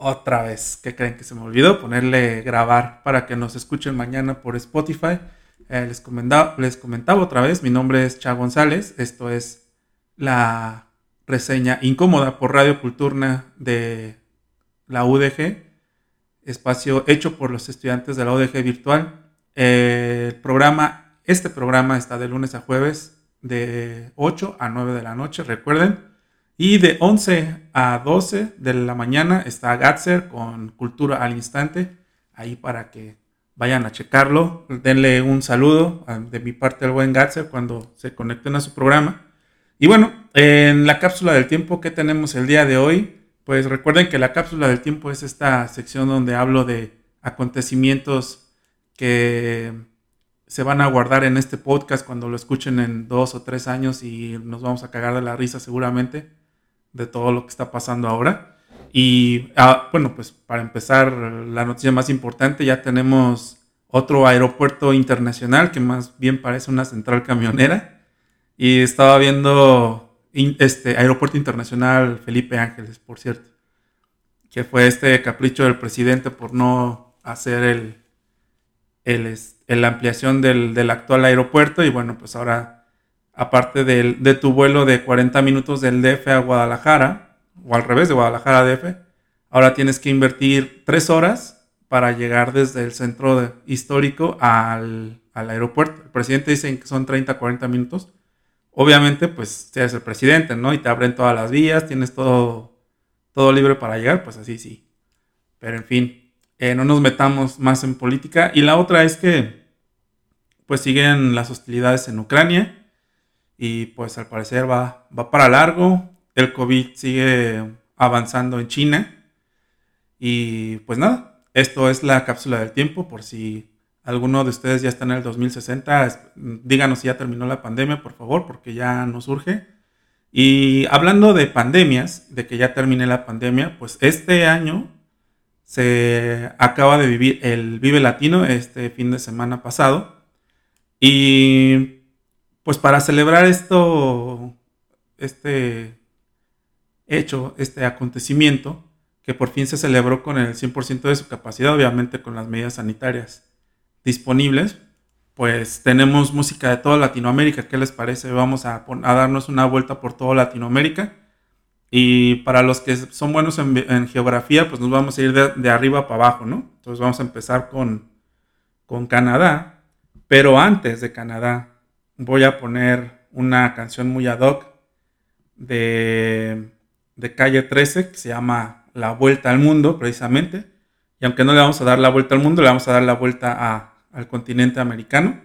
otra vez. ¿Qué creen que se me olvidó? Ponerle grabar para que nos escuchen mañana por Spotify. Eh, les, comentaba, les comentaba otra vez, mi nombre es Cha González. Esto es la reseña incómoda por Radio Culturna de la UDG, espacio hecho por los estudiantes de la UDG virtual. el programa, este programa está de lunes a jueves de 8 a 9 de la noche, recuerden. Y de 11 a 12 de la mañana está Gatzer con Cultura al Instante, ahí para que vayan a checarlo. Denle un saludo de mi parte al buen Gatzer cuando se conecten a su programa. Y bueno, en la cápsula del tiempo que tenemos el día de hoy, pues recuerden que la cápsula del tiempo es esta sección donde hablo de acontecimientos que se van a guardar en este podcast cuando lo escuchen en dos o tres años y nos vamos a cagar de la risa seguramente de todo lo que está pasando ahora. Y ah, bueno, pues para empezar, la noticia más importante, ya tenemos otro aeropuerto internacional que más bien parece una central camionera. Y estaba viendo este aeropuerto internacional Felipe Ángeles, por cierto, que fue este capricho del presidente por no hacer el, el, la ampliación del, actual aeropuerto y bueno, pues ahora, aparte de tu vuelo de 40 minutos del DF a Guadalajara, o al revés de Guadalajara a DF, ahora tienes que invertir tres horas para llegar desde el centro histórico al, aeropuerto. El presidente dice que son 30, 40 minutos. Obviamente, pues eres el presidente, ¿no? Y te abren todas las vías, tienes todo, todo libre para llegar, pues así sí. Pero en fin, eh, no nos metamos más en política. Y la otra es que pues siguen las hostilidades en Ucrania y pues al parecer va, va para largo. El COVID sigue avanzando en China. Y pues nada, esto es la cápsula del tiempo por si alguno de ustedes ya está en el 2060, díganos si ya terminó la pandemia, por favor, porque ya nos urge. Y hablando de pandemias, de que ya termine la pandemia, pues este año se acaba de vivir el Vive Latino este fin de semana pasado. Y pues para celebrar esto, este hecho, este acontecimiento, que por fin se celebró con el 100% de su capacidad, obviamente con las medidas sanitarias disponibles, pues tenemos música de toda Latinoamérica. ¿Qué les parece? Vamos a, darnos una vuelta por toda Latinoamérica. Y para los que son buenos en, geografía, pues nos vamos a ir de, arriba para abajo, ¿no? Entonces vamos a empezar con, con Canadá, pero antes de Canadá, voy a poner una canción muy ad hoc de, Calle 13 que se llama La Vuelta al Mundo, precisamente. Y aunque no le vamos a dar la vuelta al mundo, le vamos a dar la vuelta al continente americano.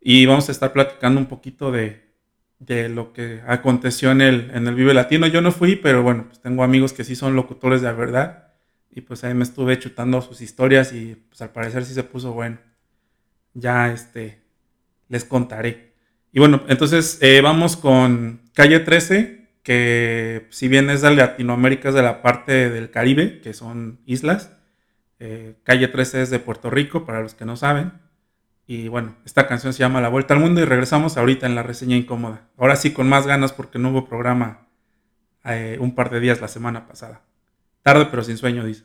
Y vamos a estar platicando un poquito de, lo que aconteció en el, en el Vive Latino. Yo no fui, pero bueno, pues tengo amigos que sí son locutores de la verdad. Y pues ahí me estuve chutando sus historias y pues al parecer sí se puso bueno ya este, les contaré. Y bueno, entonces eh, vamos con Calle 13, que si bien es de Latinoamérica, es de la parte del Caribe, que son islas. Eh, Calle 13 es de Puerto Rico, para los que no saben. Y bueno, esta canción se llama La Vuelta al Mundo y regresamos ahorita en la reseña incómoda. Ahora sí con más ganas porque no hubo programa eh, un par de días la semana pasada. Tarde pero sin sueño, dice.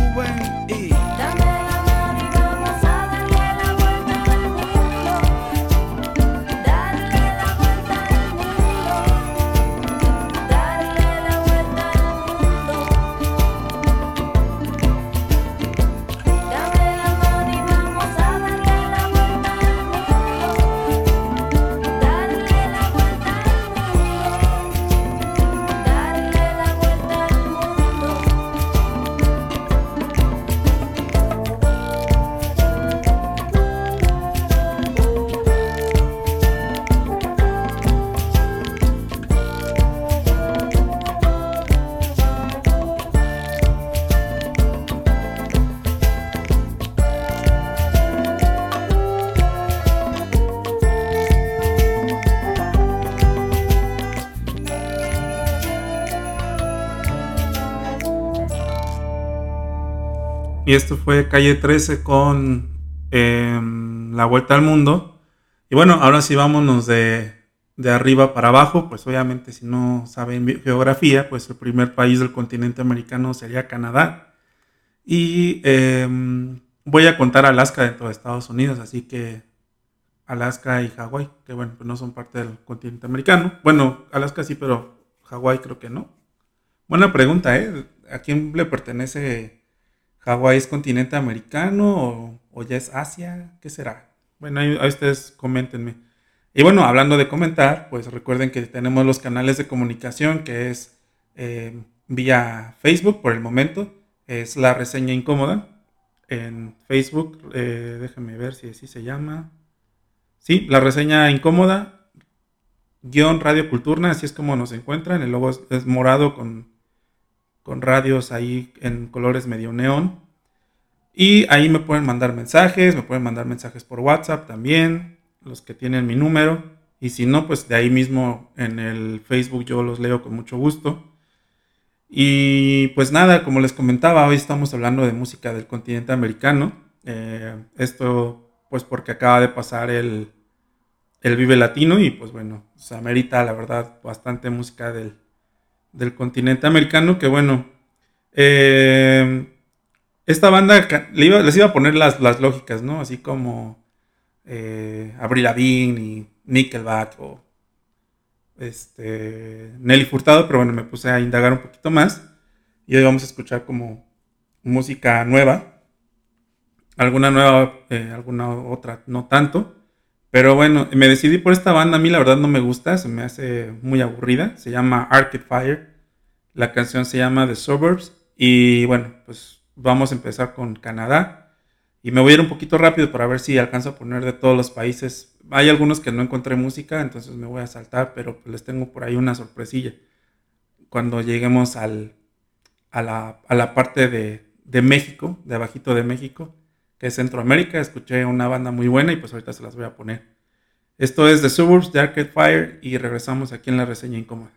Y esto fue Calle 13 con em, La Vuelta al Mundo. Y bueno, ahora sí vámonos de, arriba para abajo. Pues obviamente si no saben geografía, pues el primer país del continente americano sería Canadá. Y em, voy a contar Alaska dentro de Estados Unidos, así que Alaska y Hawái, que bueno, pues no son parte del continente americano. Bueno, Alaska sí, pero Hawái creo que no. Buena pregunta, ¿eh? ¿A quién le pertenece Hawái es continente americano o, ya es Asia, ¿qué será? Bueno, ahí, ustedes coméntenme. Y bueno, hablando de comentar, pues recuerden que tenemos los canales de comunicación que es eh, vía Facebook por el momento, es la reseña incómoda en Facebook, eh, déjenme ver si así se llama. Sí, la reseña incómoda, guion Radio Culturna, así es como nos encuentran, el logo es morado con con radios ahí en colores medio neón. Y ahí me pueden mandar mensajes, me pueden mandar mensajes por WhatsApp también, los que tienen mi número. Y si no, pues de ahí mismo en el Facebook yo los leo con mucho gusto. Y pues nada, como les comentaba, hoy estamos hablando de música del continente americano. Eh, esto pues porque acaba de pasar el, el Vive Latino y pues bueno, se amerita la verdad bastante música del, del continente americano, que bueno, eh, esta banda les iba a poner las, las lógicas, ¿no? Así como eh, Avril Lavigne y Nickelback o este, Nelly Furtado, pero bueno, me puse a indagar un poquito más y hoy vamos a escuchar como música nueva, alguna nueva, eh, alguna otra no tanto. Pero bueno, me decidí por esta banda. A mí la verdad no me gusta, se me hace muy aburrida. Se llama Arcade Fire. La canción se llama The Suburbs. Y bueno, pues vamos a empezar con Canadá. Y me voy a ir un poquito rápido para ver si alcanzo a poner de todos los países. Hay algunos que no encontré música, entonces me voy a saltar, pero pues les tengo por ahí una sorpresilla. Cuando lleguemos al, a, la, parte de, de México, de abajito de México, que es Centroamérica. Escuché una banda muy buena y pues ahorita se las voy a poner. Esto es The Suburbs de Arcade Fire y regresamos aquí en la reseña incómoda.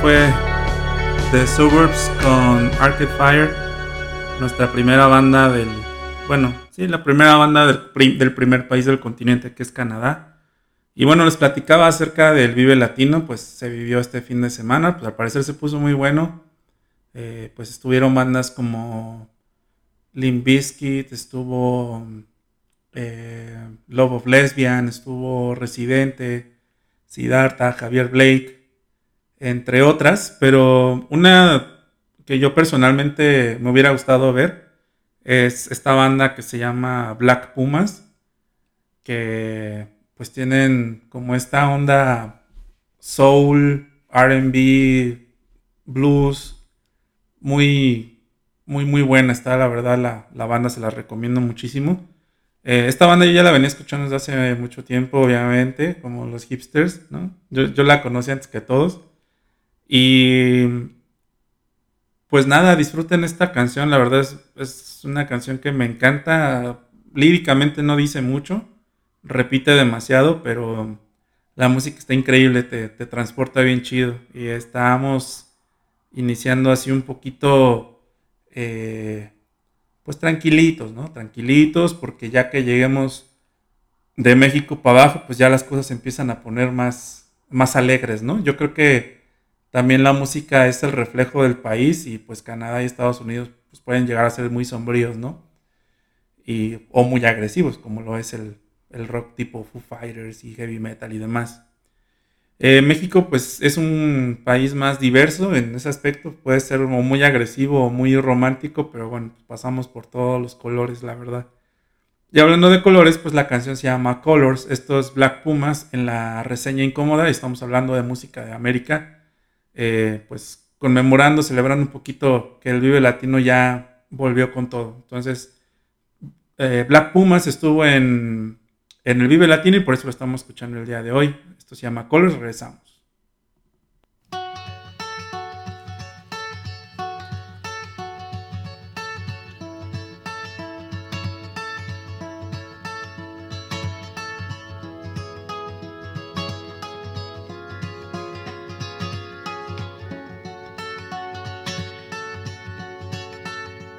Fue The Suburbs con Arcade Fire, nuestra primera banda del, bueno, sí, la primera banda del, del, primer país del continente que es Canadá. Y bueno, les platicaba acerca del Vive Latino, pues se vivió este fin de semana, pues al parecer se puso muy bueno. Eh, pues estuvieron bandas como Limp Bizkit, estuvo eh, Love of Lesbian, estuvo Residente, Siddhartha, Javier Blake, entre otras, pero una que yo personalmente me hubiera gustado ver es esta banda que se llama Black Pumas, que pues tienen como esta onda soul, RB, blues, muy, muy, muy buena está, la verdad, la, la banda se la recomiendo muchísimo. Eh, esta banda yo ya la venía escuchando desde hace mucho tiempo, obviamente, como los hipsters, ¿no? Yo, yo la conocí antes que todos. Y pues nada, disfruten esta canción, la verdad es, es, una canción que me encanta, líricamente no dice mucho, repite demasiado, pero la música está increíble, te, te transporta bien chido. Y estábamos iniciando así un poquito, eh, pues tranquilitos, ¿no? Tranquilitos, porque ya que lleguemos de México para abajo, pues ya las cosas se empiezan a poner más, más alegres, ¿no? Yo creo que también la música es el reflejo del país y pues Canadá y Estados Unidos pues pueden llegar a ser muy sombríos, ¿no? Y, o muy agresivos, como lo es el, rock tipo Foo Fighters y heavy metal y demás. Eh, México pues es un país más diverso en ese aspecto, puede ser muy agresivo o muy romántico, pero bueno, pues, pasamos por todos los colores, la verdad. Y hablando de colores, pues la canción se llama Colors, esto es Black Pumas en la reseña incómoda, estamos hablando de música de América eh, pues conmemorando, celebrando un poquito que el Vive Latino ya volvió con todo. Entonces, eh, Black Pumas estuvo en, en el Vive Latino y por eso lo estamos escuchando el día de hoy. Esto se llama Colors, regresamos.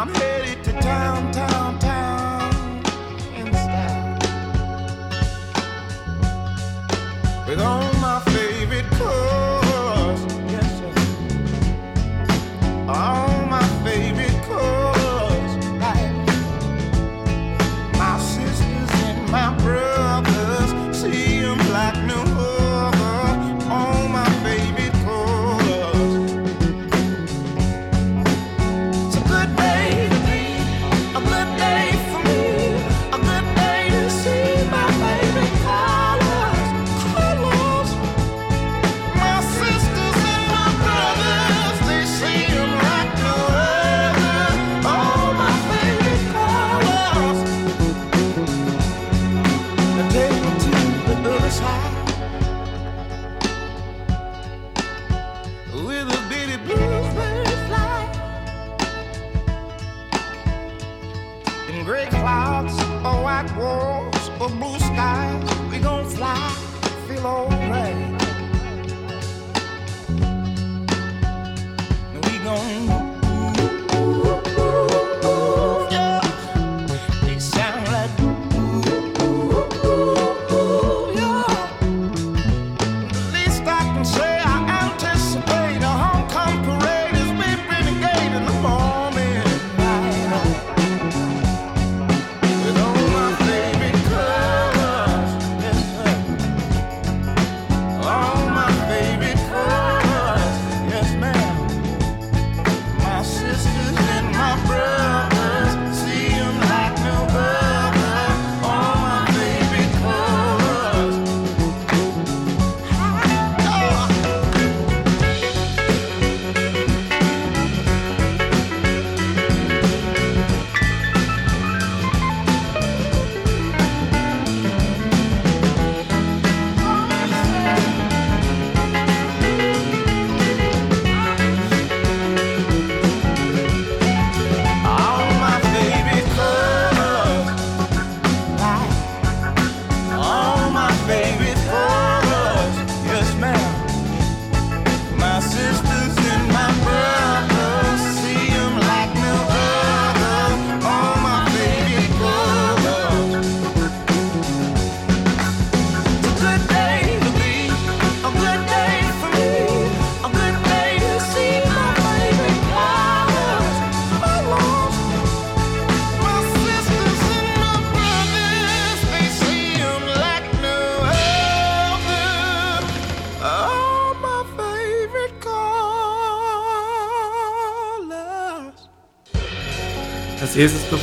I'm headed to downtown.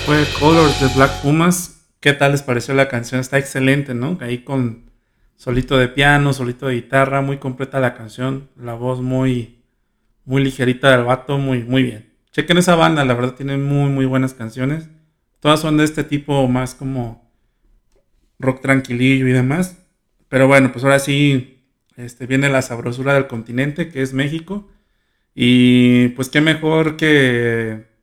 Fue Colors de Black Pumas. ¿Qué tal les pareció la canción? Está excelente, ¿no? Ahí con solito de piano, solito de guitarra, muy completa la canción, la voz muy, muy ligerita del vato, muy, muy bien. Chequen esa banda, la verdad tiene muy, muy buenas canciones. Todas son de este tipo más como rock tranquilillo y demás. Pero bueno, pues ahora sí este, viene la sabrosura del continente, que es México. Y pues qué mejor que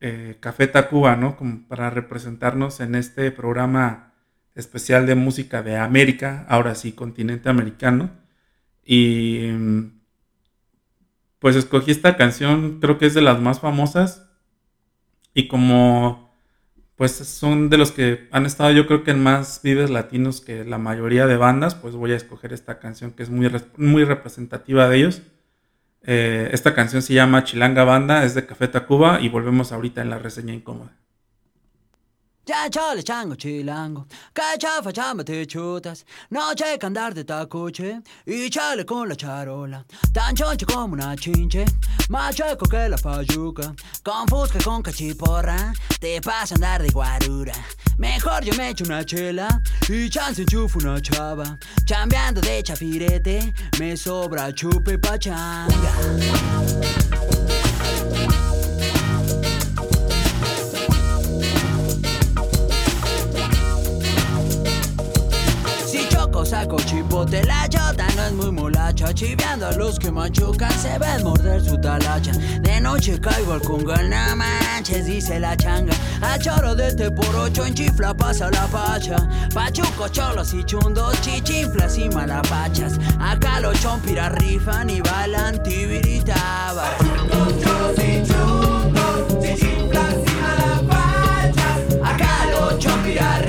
eh, Café Tacuba, ¿no? Como para representarnos en este programa especial de música de América, ahora sí, continente americano. Y pues escogí esta canción, creo que es de las más famosas. Y como pues son de los que han estado yo creo que en más vives latinos que la mayoría de bandas, pues voy a escoger esta canción que es muy, muy representativa de ellos. Eh, esta canción se llama Chilanga Banda, es de Café Tacuba y volvemos ahorita en la reseña incómoda. Ya chale chango chilango, cacha facciamo te chutas, no que andar de tacuche. Y chale con la charola, tan choncho como una chinche, más chueco que la payuca, con fusca con cachiporra, te pasa andar de guarura. Mejor yo me echo una chela. Y chance enchufo una chava, chambeando de chafirete, me sobra chupe pachanga. Saco chipote La chota no es muy molacha Chiveando a los que machucan Se ven morder su talacha. De noche caigo al congal No manches, dice la changa. A choro de este por ocho En chifla pasa la facha. Pachuco, cholos y chundos Chichinflas y malapachas. Acá los chompiras rifan Y bailan tibiritabas Pachucos, cholos y chundos Chichinflas y malapachas. Acá los chompiras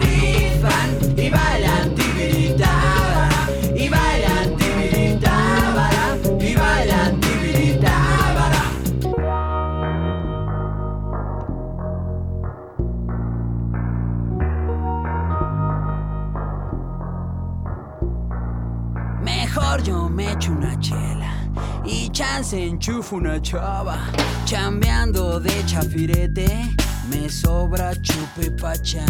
yo me echo una chela y chance enchufo una chava. Chambeando de chafirete, me sobra chupe pachán.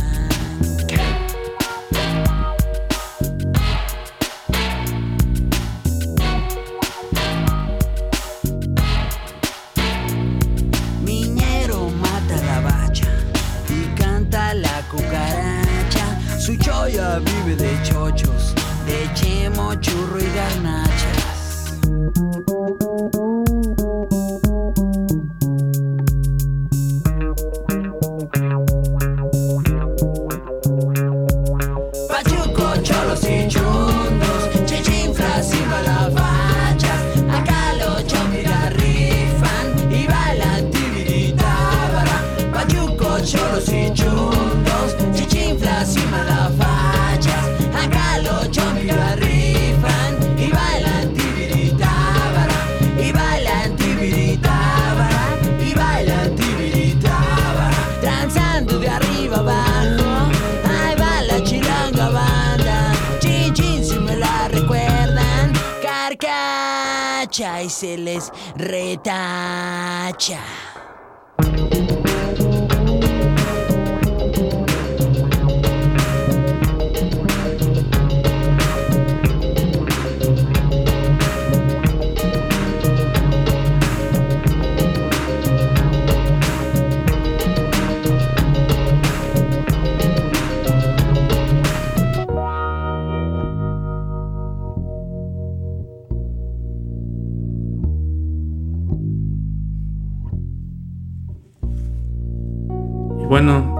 Miñero mata la bacha y canta la cucaracha. Su choya vive de chochos chemo, churro y garnachas. Carcacha y se les retacha.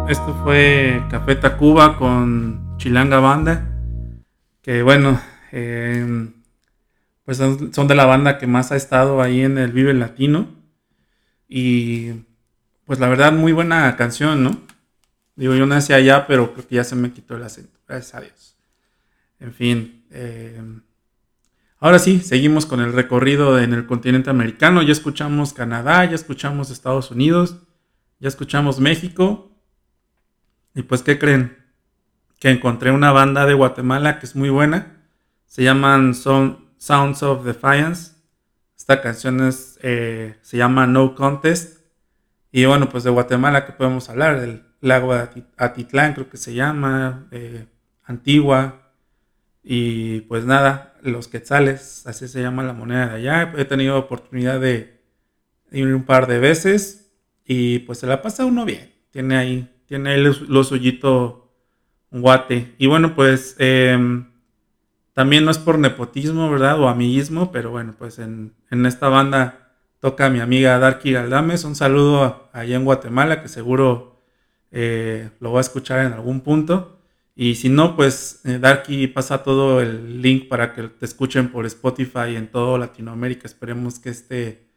Esto fue Café Tacuba con Chilanga Banda. Que bueno, eh, pues son, de la banda que más ha estado ahí en el Vive Latino. Y pues la verdad, muy buena canción, ¿no? Digo, yo nací allá, pero creo que ya se me quitó el acento. Gracias a Dios. En fin. eh, ahora sí, seguimos con el recorrido en el continente americano. Ya escuchamos Canadá, ya escuchamos Estados Unidos, ya escuchamos México. Y pues, ¿qué creen? Que encontré una banda de Guatemala que es muy buena. Se llaman Son- Sounds of Defiance. Esta canción es, eh, se llama No Contest. Y bueno, pues de Guatemala, ¿qué podemos hablar? Del lago de Atitlán, creo que se llama, eh, Antigua, y pues nada, los quetzales, así se llama la moneda de allá. He tenido oportunidad de ir un par de veces y pues se la pasa uno bien. Tiene ahí, tiene ahí lo, suyito guate. Y bueno, pues em, también no es por nepotismo, ¿verdad? O amiguismo, pero bueno, pues en, esta banda toca mi amiga Darky Galdames. Un saludo allá en Guatemala, que seguro eh, lo va a escuchar en algún punto. Y si no, pues eh, Darky pasa todo el link para que te escuchen por Spotify en toda Latinoamérica. Esperemos que este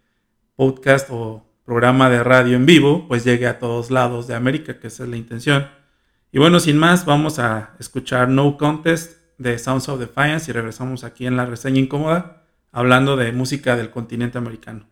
podcast o programa de radio en vivo pues llegue a todos lados de América, que esa es la intención. Y bueno, sin más, vamos a escuchar No Contest de Sounds of Defiance y regresamos aquí en la reseña incómoda hablando de música del continente americano.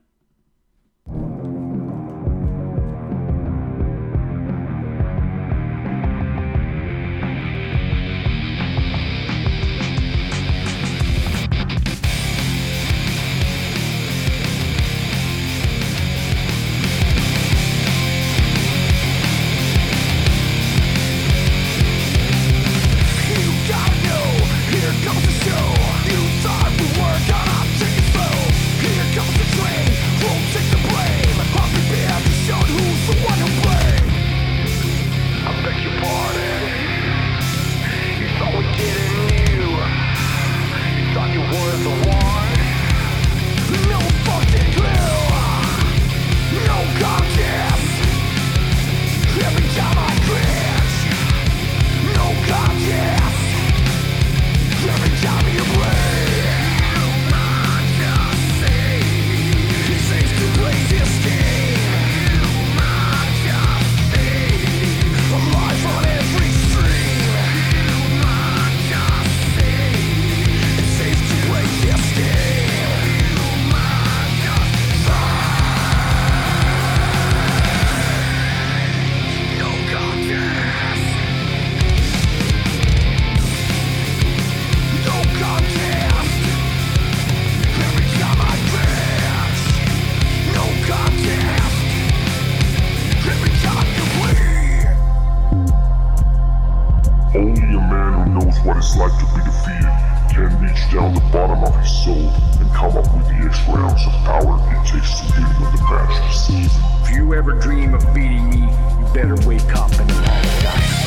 it's like to be defeated. Can reach down the bottom of his soul and come up with the extra ounce of power it takes to give with the match to save. If you ever dream of beating me, you better wake up and apologize.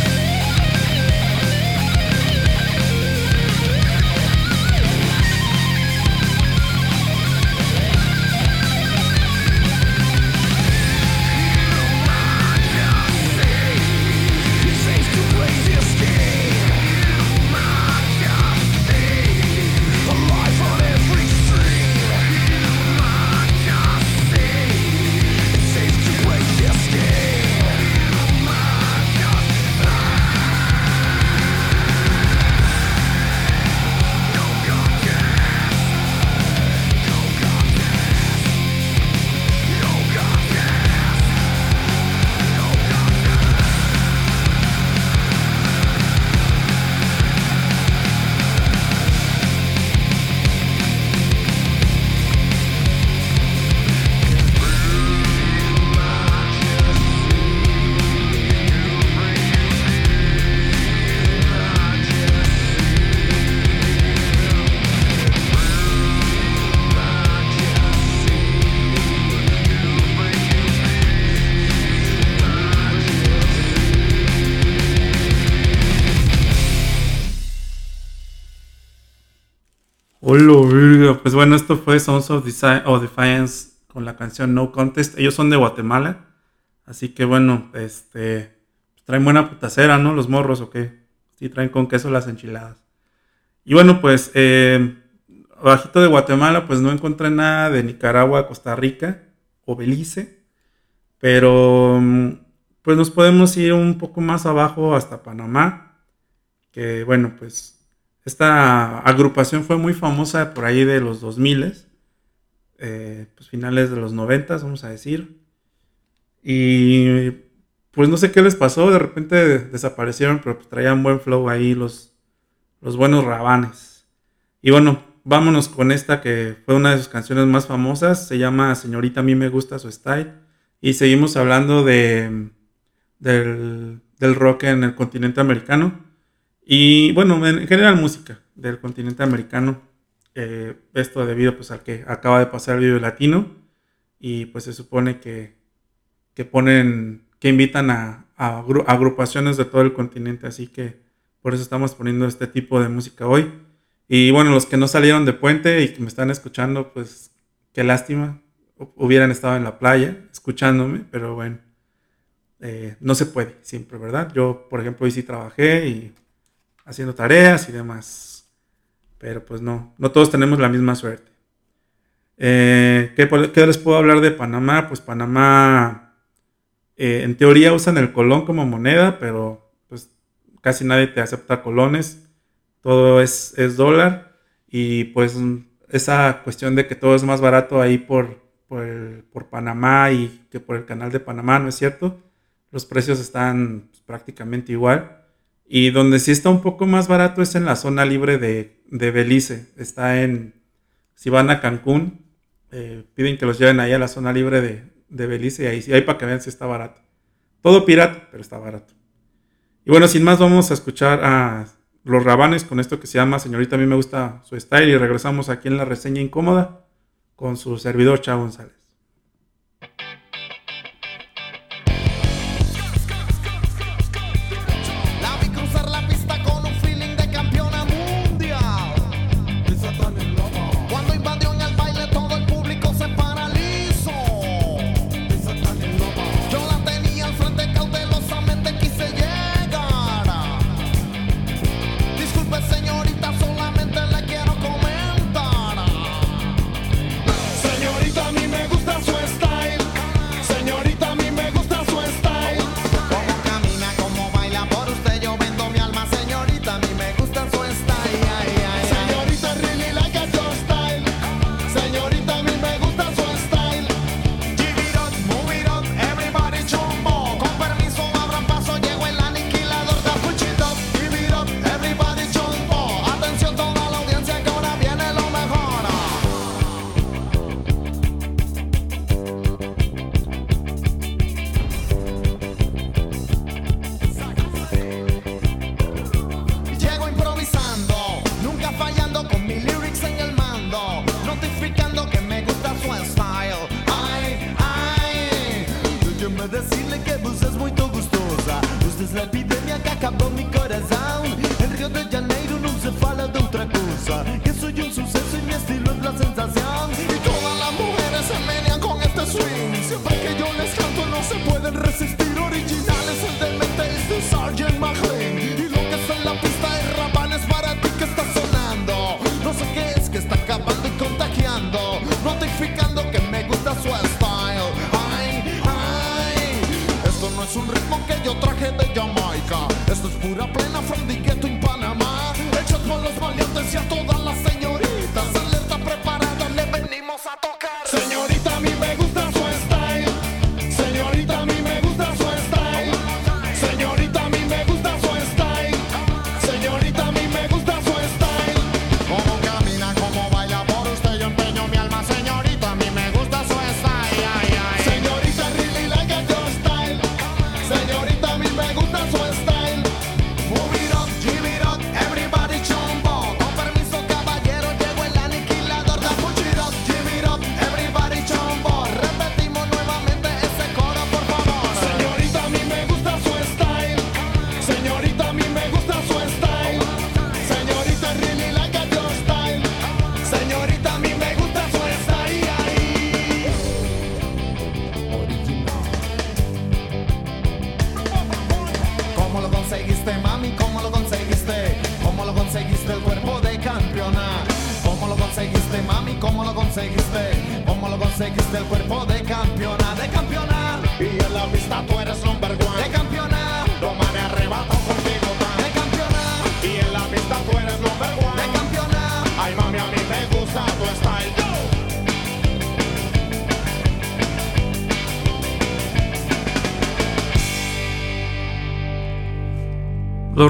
Bueno, esto fue Sons of, Defiance con la canción No Contest. Ellos son de Guatemala. Así que bueno, este. Pues traen buena putacera, ¿no? Los morros o qué. Sí, traen con queso las enchiladas. Y bueno, pues. Eh, de Guatemala, pues no encontré nada de Nicaragua, Costa Rica o Belice. Pero. Pues nos podemos ir un poco más abajo hasta Panamá. Que bueno, pues esta agrupación fue muy famosa por ahí de los 2000, eh, pues finales de los 90, vamos a decir. Y pues no sé qué les pasó, de repente desaparecieron, pero pues traían buen flow ahí los, los buenos rabanes. Y bueno, vámonos con esta que fue una de sus canciones más famosas, se llama Señorita, a mí me gusta su style. Y seguimos hablando de, del, del rock en el continente americano. Y bueno, en general música del continente americano. Eh, esto debido pues al que acaba de pasar el video latino. Y pues se supone que, que ponen, que invitan a, a agrupaciones de todo el continente. Así que por eso estamos poniendo este tipo de música hoy. Y bueno, los que no salieron de puente y que me están escuchando, pues qué lástima. Hubieran estado en la playa escuchándome, pero bueno, eh, no se puede siempre, ¿verdad? Yo, por ejemplo, hoy sí trabajé y haciendo tareas y demás. Pero pues no, no todos tenemos la misma suerte. Eh, ¿qué, les puedo hablar de Panamá? Pues Panamá, eh, en teoría usan el colón como moneda, pero pues casi nadie te acepta colones. Todo es, es dólar. Y pues esa cuestión de que todo es más barato ahí por, por, Panamá y que por el canal de Panamá, ¿no es cierto? Los precios están pues, prácticamente igual. Y donde sí está un poco más barato es en la zona libre de, Belice. Está en, si van a Cancún, eh, piden que los lleven ahí a la zona libre de, Belice y ahí hay para que vean si está barato. Todo pirata, pero está barato. Y bueno, sin más, vamos a escuchar a los rabanes con esto que se llama Señorita, a mí me gusta su style. Y regresamos aquí en la reseña incómoda con su servidor Chavo González.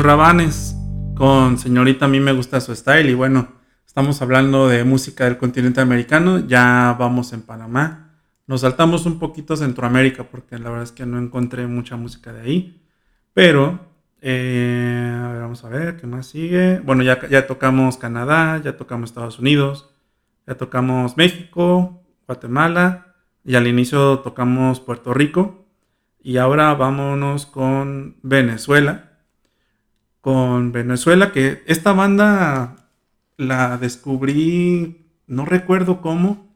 Rabanes con Señorita, a mí me gusta su style. Y bueno, estamos hablando de música del continente americano. Ya vamos en Panamá. Nos saltamos un poquito Centroamérica porque la verdad es que no encontré mucha música de ahí. Pero, eh, vamos a ver, ¿qué más sigue? Bueno, ya, ya tocamos Canadá, ya tocamos Estados Unidos, ya tocamos México, Guatemala y al inicio tocamos Puerto Rico. Y ahora vámonos con Venezuela. Con Venezuela, que esta banda la descubrí, no recuerdo cómo,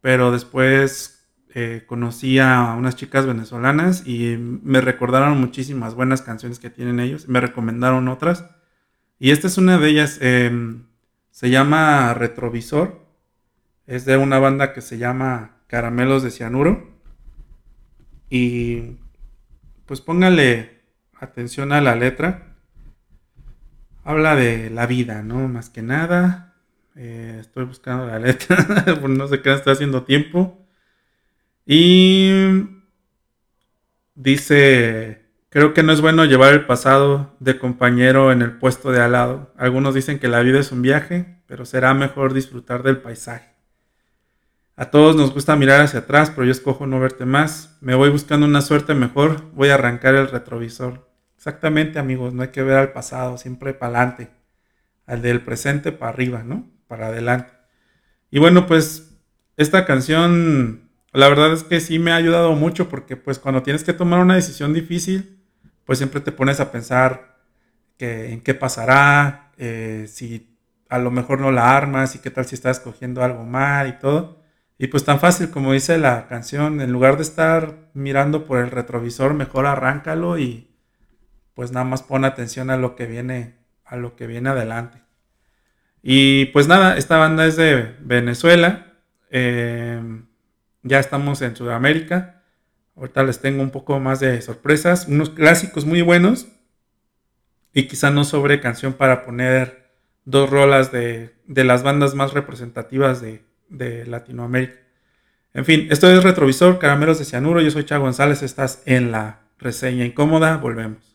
pero después eh, conocí a unas chicas venezolanas y me recordaron muchísimas buenas canciones que tienen ellos, me recomendaron otras. Y esta es una de ellas, em, se llama Retrovisor, es de una banda que se llama Caramelos de Cianuro. Y pues póngale atención a la letra habla de la vida, ¿no? Más que nada. Eh, estoy buscando la letra, no sé qué está haciendo tiempo. Y dice, creo que no es bueno llevar el pasado de compañero en el puesto de al lado. Algunos dicen que la vida es un viaje, pero será mejor disfrutar del paisaje. A todos nos gusta mirar hacia atrás, pero yo escojo no verte más. Me voy buscando una suerte mejor, voy a arrancar el retrovisor. Exactamente, amigos, no hay que ver al pasado, siempre para adelante. Al del presente para arriba, ¿no? Para adelante. Y bueno, pues esta canción, la verdad es que sí me ha ayudado mucho porque pues cuando tienes que tomar una decisión difícil, pues siempre te pones a pensar que, en qué pasará, eh, si a lo mejor no la armas y qué tal si estás escogiendo algo mal y todo. Y pues tan fácil como dice la canción, en lugar de estar mirando por el retrovisor, mejor arráncalo y, pues nada más pon atención a lo que viene, a lo que viene adelante. Y pues nada, esta banda es de Venezuela. Eh, ya estamos en Sudamérica. Ahorita les tengo un poco más de sorpresas. Unos clásicos muy buenos. Y quizá no sobre canción para poner dos rolas de, las bandas más representativas de, de, Latinoamérica. En fin, esto es Retrovisor, Caramelos de Cianuro. Yo soy Chavo González. Estás en la reseña incómoda. Volvemos.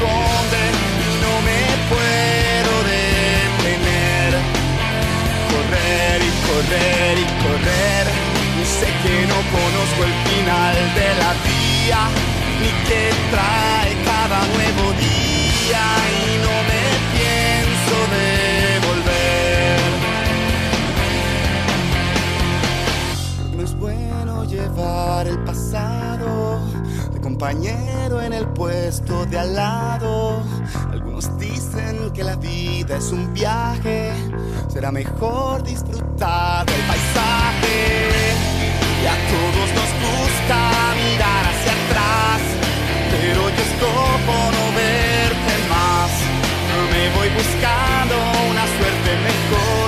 No me puedo detener. Correr y correr y correr. Y sé que no conozco el final de la vía, ni qué trae cada nuevo día. Compañero en el puesto de al lado. Algunos dicen que la vida es un viaje, será mejor disfrutar del paisaje. Y a todos nos gusta mirar hacia atrás, pero yo escojo no verte más. Me voy buscando una suerte mejor,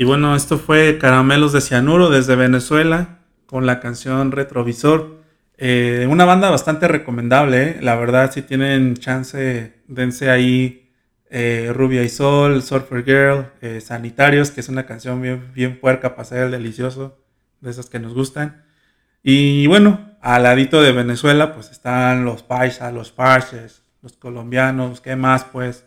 Y bueno, esto fue Caramelos de Cianuro desde Venezuela con la canción Retrovisor. Eh, una banda bastante recomendable, ¿eh? la verdad, si tienen chance, dense ahí eh, Rubia y Sol, Surfer Girl, Sanitarios, que es una canción bien, bien puerca para ser el delicioso, de esas que nos gustan. Y bueno, al ladito de Venezuela, pues están los paisas, los parches, los colombianos, ¿qué más? Pues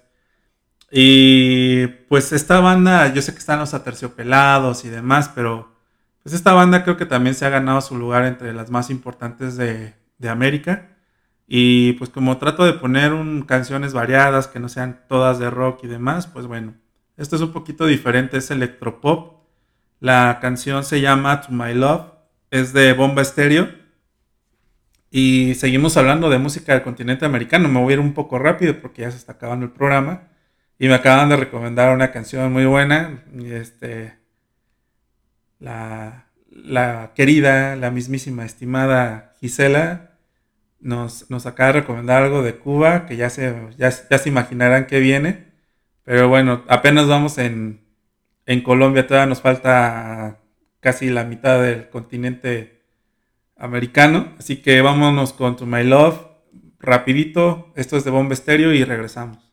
y pues esta banda, yo sé que están los aterciopelados y demás, pero pues esta banda creo que también se ha ganado su lugar entre las más importantes de, América. Y pues como trato de poner canciones variadas, que no sean todas de rock y demás, pues bueno, esto es un poquito diferente, es electropop. La canción se llama To My Love, es de Bomba Estéreo. Y seguimos hablando de música del continente americano. Me voy a ir un poco rápido porque ya se está acabando el programa. Y me acaban de recomendar una canción muy buena. Este. La, querida, la mismísima, estimada Gisela nos, nos, acaba de recomendar algo de Cuba, que ya se, ya, se imaginarán que viene. Pero bueno, apenas vamos en, en Colombia, todavía nos falta casi la mitad del continente americano. Así que vámonos con To My Love, rapidito. Esto es de Bomba Estéreo y regresamos.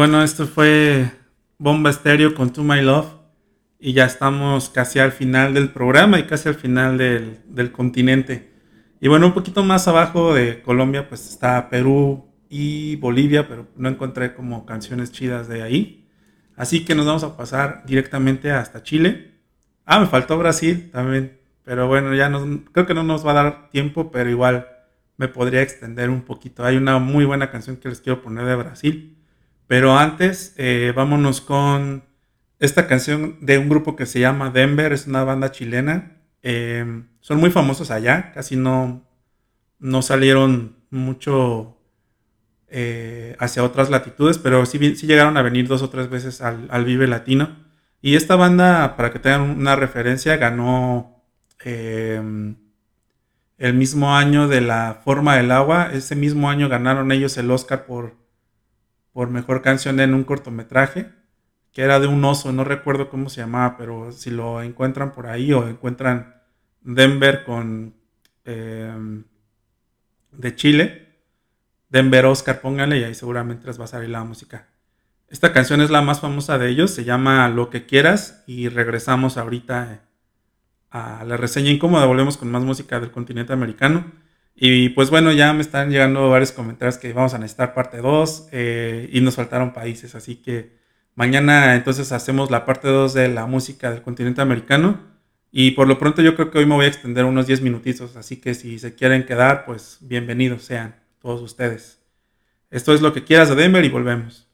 Bueno, esto fue Bomba Estéreo con To My Love. Y ya estamos casi al final del programa y casi al final del, del continente. Y bueno, un poquito más abajo de Colombia, pues está Perú y Bolivia, pero no encontré como canciones chidas de ahí. Así que nos vamos a pasar directamente hasta Chile. Ah, me faltó Brasil también. Pero bueno, ya no, creo que no nos va a dar tiempo, pero igual me podría extender un poquito. Hay una muy buena canción que les quiero poner de Brasil. Pero antes, eh, vámonos con esta canción de un grupo que se llama Denver. Es una banda chilena. Eh, son muy famosos allá. Casi no, no salieron mucho eh, hacia otras latitudes, pero sí, llegaron a venir dos o tres veces al, Vive Latino. Y esta banda, para que tengan una referencia, ganó em, el mismo año de la Forma del Agua. Ese mismo año ganaron ellos el Oscar por, por mejor canción en un cortometraje, que era de un oso, no recuerdo cómo se llamaba, pero si lo encuentran por ahí o encuentran Denver con em, de Chile, Denver Oscar, pónganle y ahí seguramente les va a salir la música. Esta canción es la más famosa de ellos, se llama Lo que quieras y regresamos ahorita eh, a la reseña incómoda, volvemos con más música del continente americano. Y pues bueno, ya me están llegando varios comentarios que vamos a necesitar parte 2 eh, y nos faltaron países, así que mañana entonces hacemos la parte 2 de la música del continente americano. Y por lo pronto yo creo que hoy me voy a extender unos 10 minutitos, así que si se quieren quedar, pues bienvenidos sean todos ustedes. Esto es lo que quieras de Denver y volvemos.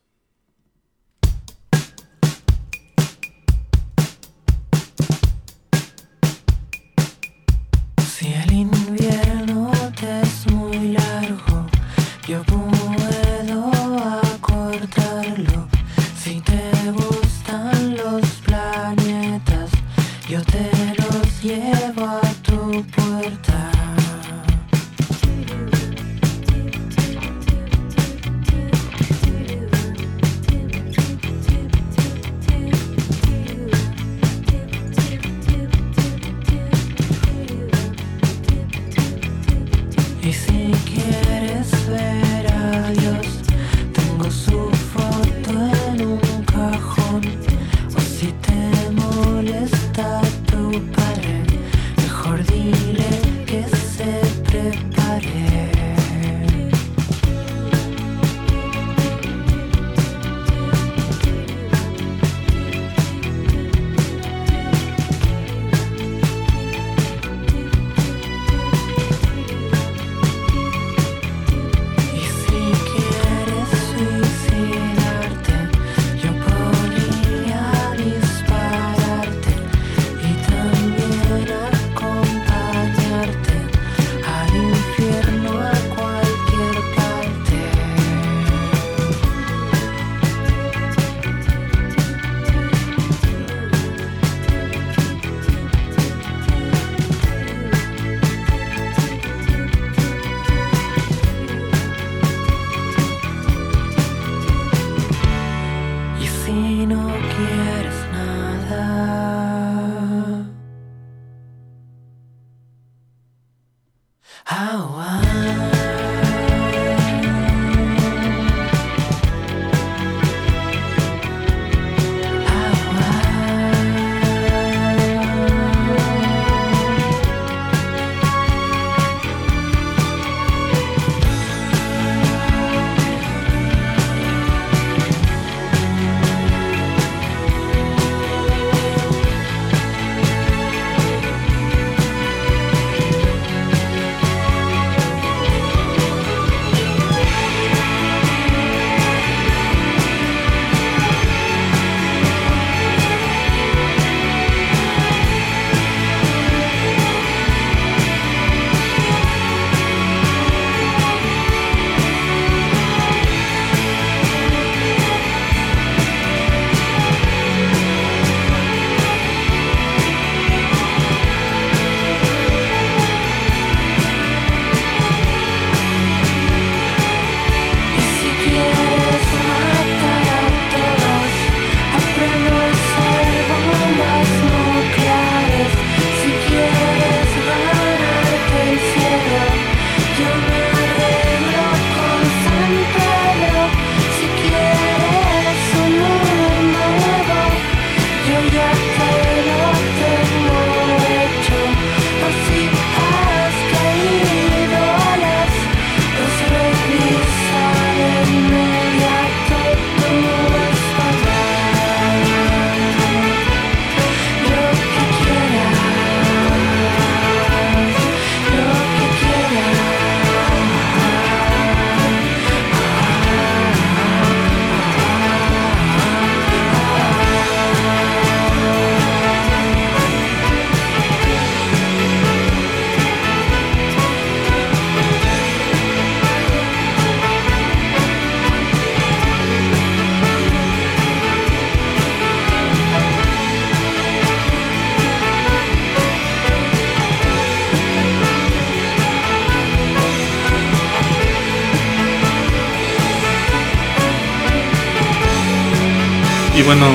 Bueno,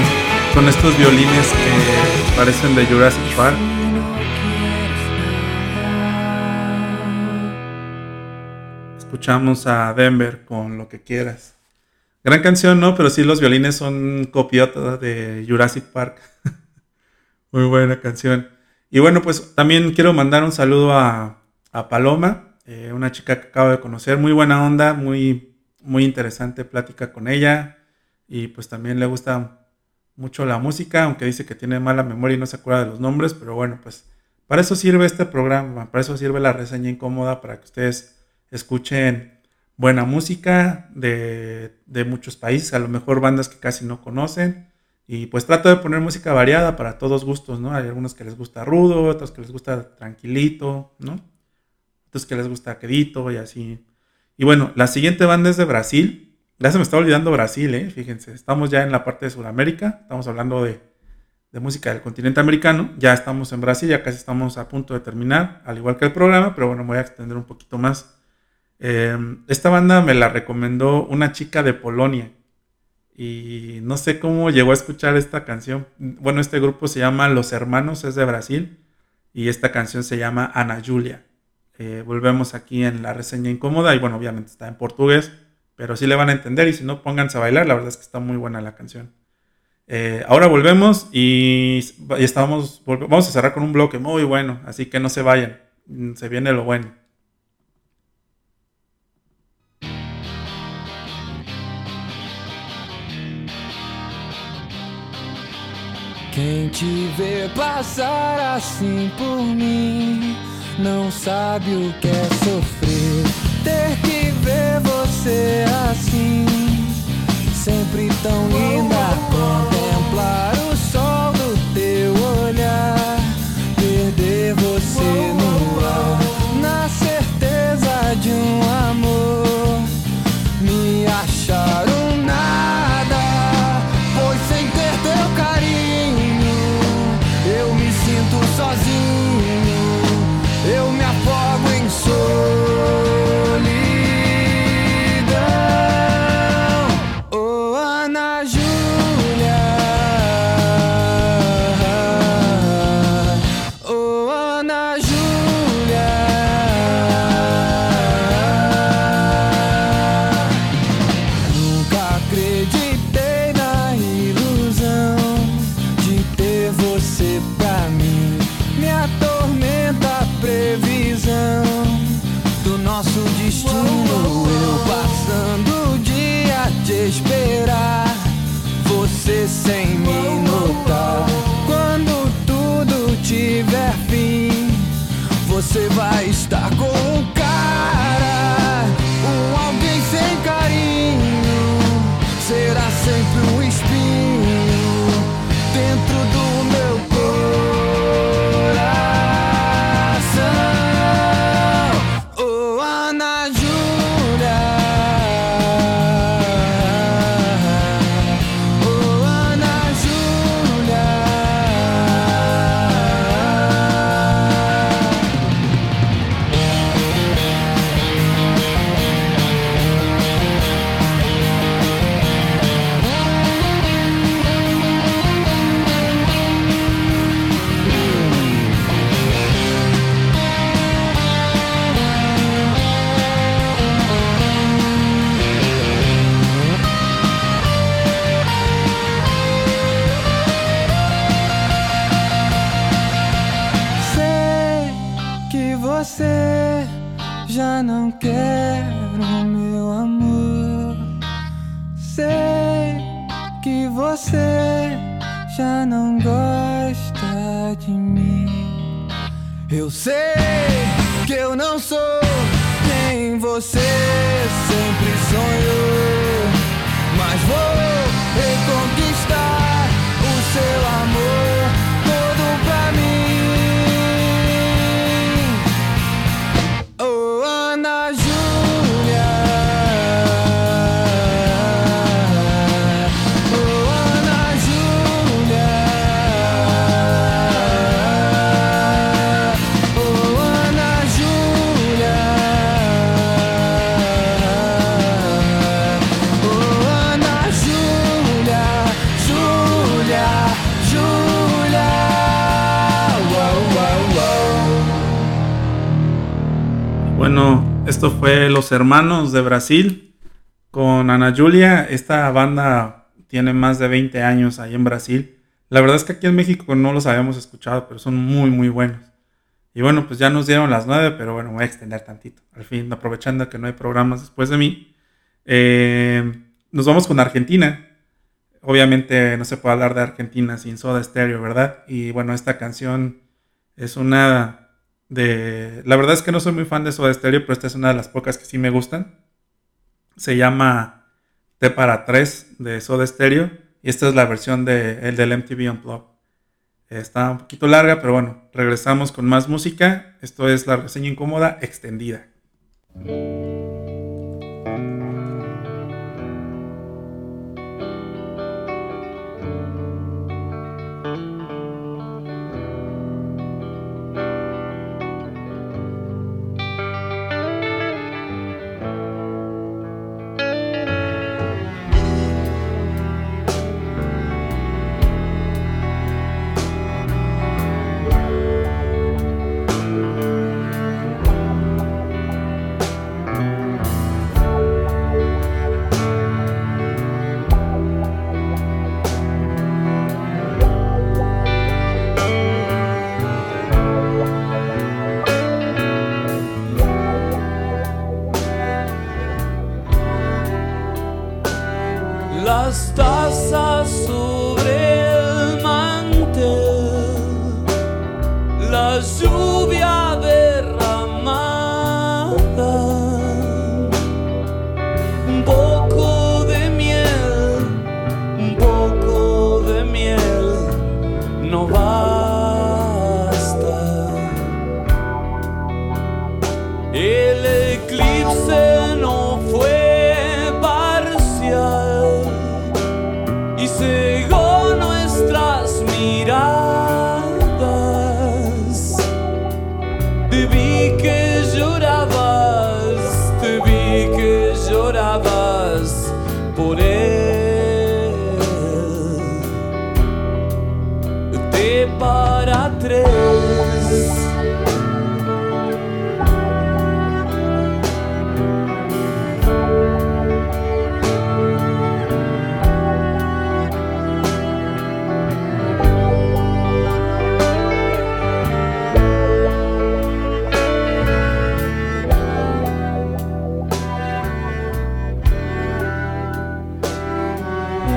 con estos violines que parecen de Jurassic Park. Escuchamos a Denver con lo que quieras. Gran canción, ¿no? Pero sí, los violines son copiota de Jurassic Park. Muy buena canción. Y bueno, pues también quiero mandar un saludo a, Paloma, eh, una chica que acabo de conocer. Muy buena onda, muy, muy interesante plática con ella. Y pues también le gusta mucho la música, aunque dice que tiene mala memoria y no se acuerda de los nombres, pero bueno, pues para eso sirve este programa, para eso sirve la reseña incómoda, para que ustedes escuchen buena música de, muchos países, a lo mejor bandas que casi no conocen. Y pues trato de poner música variada para todos gustos, ¿no? Hay algunos que les gusta rudo, otros que les gusta tranquilito, ¿no? Otros que les gusta quedito y así. Y bueno, la siguiente banda es de Brasil. Ya se me está olvidando Brasil, ¿eh? Fíjense, estamos ya en la parte de Sudamérica, estamos hablando de, música del continente americano, ya estamos en Brasil, ya casi estamos a punto de terminar, al igual que el programa, pero bueno, me voy a extender un poquito más. Em, esta banda me la recomendó una chica de Polonia y no sé cómo llegó a escuchar esta canción. Bueno, este grupo se llama Los Hermanos, es de Brasil y esta canción se llama Ana Julia. Eh, volvemos aquí en la reseña incómoda y bueno, obviamente está en portugués pero sí le van a entender y si no, pónganse a bailar, la verdad es que está muy buena la canción. Eh, ahora volvemos y, estamos, vamos a cerrar con un bloque muy bueno, así que no se vayan, mm, se viene lo bueno. Te por sabe que. Ter que ver você assim, sempre tão linda. Contemplar o sol do teu Los Hermanos de Brasil con Ana Julia. Esta banda tiene más de 20 años ahí en Brasil. La verdad es que aquí en México no los habíamos escuchado, pero son muy, muy buenos. Y bueno, pues ya nos dieron las 9, pero bueno, voy a extender tantito. Al fin, aprovechando que no hay programas después de mí. Eh, nos vamos con Argentina. Obviamente no se puede hablar de Argentina sin Soda Stereo, ¿verdad? Y bueno, esta canción es una La verdad es que no soy muy fan de Soda Stereo, pero esta es una de las pocas que sí me gustan. Se llama T para 3 de Soda Stereo. Y esta es la versión de, el del MTV Unplugged. Está un poquito larga, pero bueno, regresamos con más música. Esto es la reseña incómoda extendida.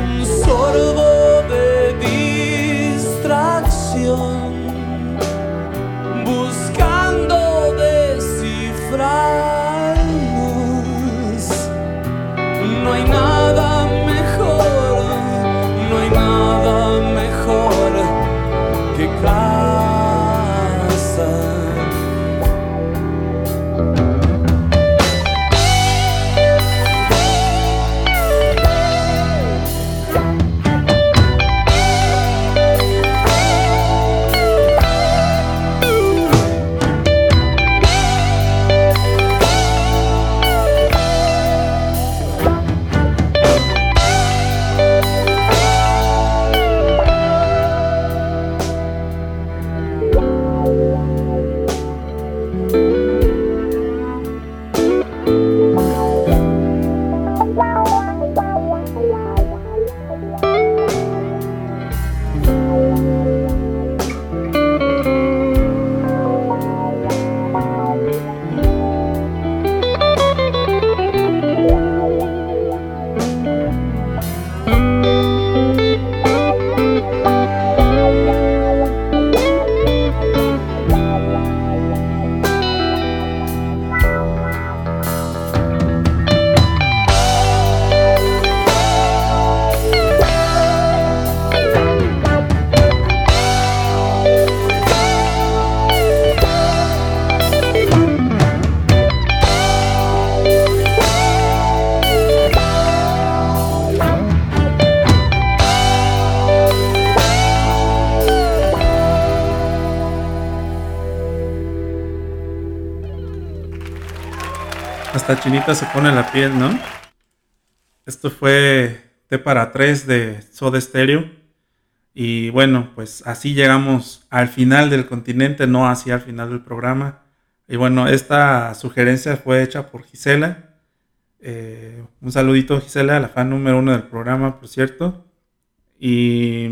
Un sorbo de Hasta chinita se pone la piel, ¿no? Esto fue T para 3 de Soda Stereo. Y bueno, pues así llegamos al final del continente, no así al final del programa. Y bueno, esta sugerencia fue hecha por Gisela. Eh, un saludito, Gisela, la fan número uno del programa, por cierto. Y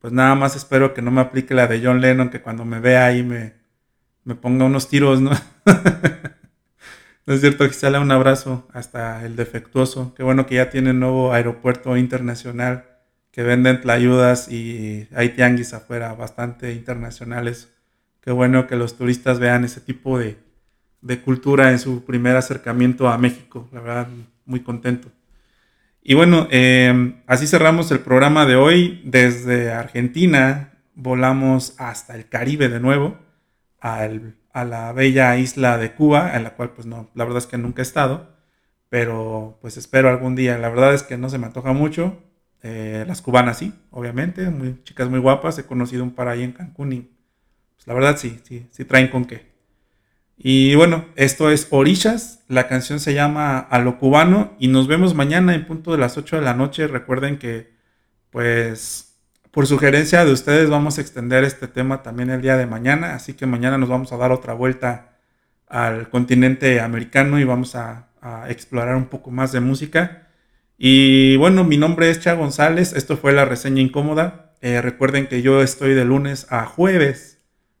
pues nada más espero que no me aplique la de John Lennon, que cuando me vea ahí me, me ponga unos tiros, ¿no? no es cierto, Gisela, un abrazo hasta el defectuoso. Qué bueno que ya tiene nuevo aeropuerto internacional, que venden tlayudas y hay tianguis afuera bastante internacionales. Qué bueno que los turistas vean ese tipo de, cultura en su primer acercamiento a México. La verdad, muy contento. Y bueno, eh, así cerramos el programa de hoy. Desde Argentina volamos hasta el Caribe de nuevo, al, a la bella isla de Cuba, en la cual pues no, la verdad es que nunca he estado, pero pues espero algún día. La verdad es que no se me antoja mucho. Eh, las cubanas sí, obviamente, muy, chicas muy guapas. He conocido un par ahí en Cancún y la verdad sí, sí, sí traen con qué. Y bueno, esto es Orillas, la canción se llama A lo cubano y nos vemos mañana en punto de las 8 de la noche. Recuerden que pues por sugerencia de ustedes vamos a extender este tema también el día de mañana, así que mañana nos vamos a dar otra vuelta al continente americano y vamos a, explorar un poco más de música. Y bueno, mi nombre es Cha González, esto fue la reseña incómoda. Eh, recuerden que yo estoy de lunes a jueves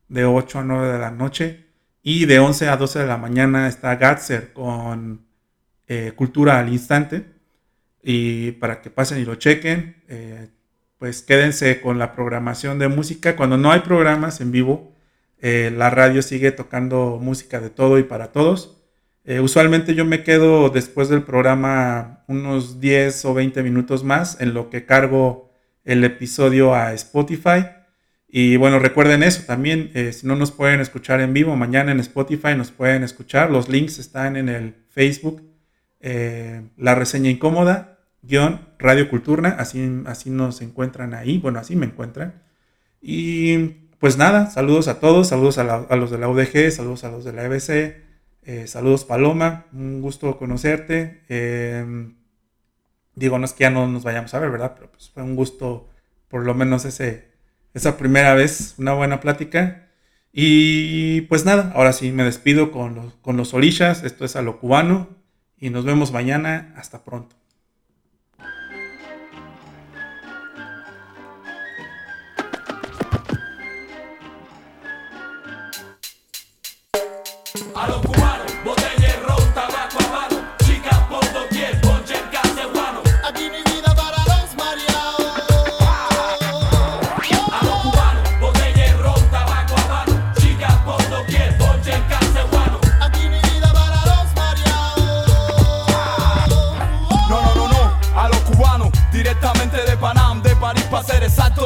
de 8 a 9 de la noche. Y de 11 a 12 de la mañana está Gatzer con eh, Cultura al Instante. Y para que pasen y lo chequen, eh, pues quédense con la programación de música. Cuando no hay programas en vivo, eh, la radio sigue tocando música de todo y para todos. usualmente yo me quedo después del programa unos 10 o 20 minutos más en lo que cargo el episodio a Spotify y bueno, recuerden eso también, eh, si no nos pueden escuchar en vivo, mañana en Spotify nos pueden escuchar. Los links están en el Facebook, eh, la reseña incómoda, guion Radio Culturna, así, así nos encuentran ahí, bueno, así me encuentran. Y pues nada, saludos a todos, saludos a, los de la UDG, saludos a los de la EBC, eh, saludos Paloma, un gusto conocerte. Em, digo, no es que ya no nos vayamos a ver, ¿verdad? Pero pues fue un gusto por lo menos ese esa primera vez, una buena plática. Y pues nada, ahora sí me despido con los, con los esto es a lo cubano y nos vemos mañana, hasta pronto.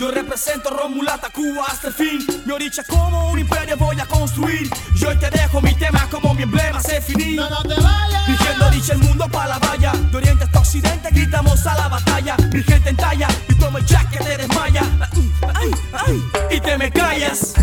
Yo represento Romulata, Cuba hasta el fin. Mi oricha como un imperio voy a construir. Yo hoy te dejo mi tema como mi emblema se finí. No, no te vayas. Dirigiendo dicha el mundo para la valla. De oriente hasta occidente gritamos a la batalla. Mi gente en talla y toma el jack que te desmaya. Ay, ay, y te me callas.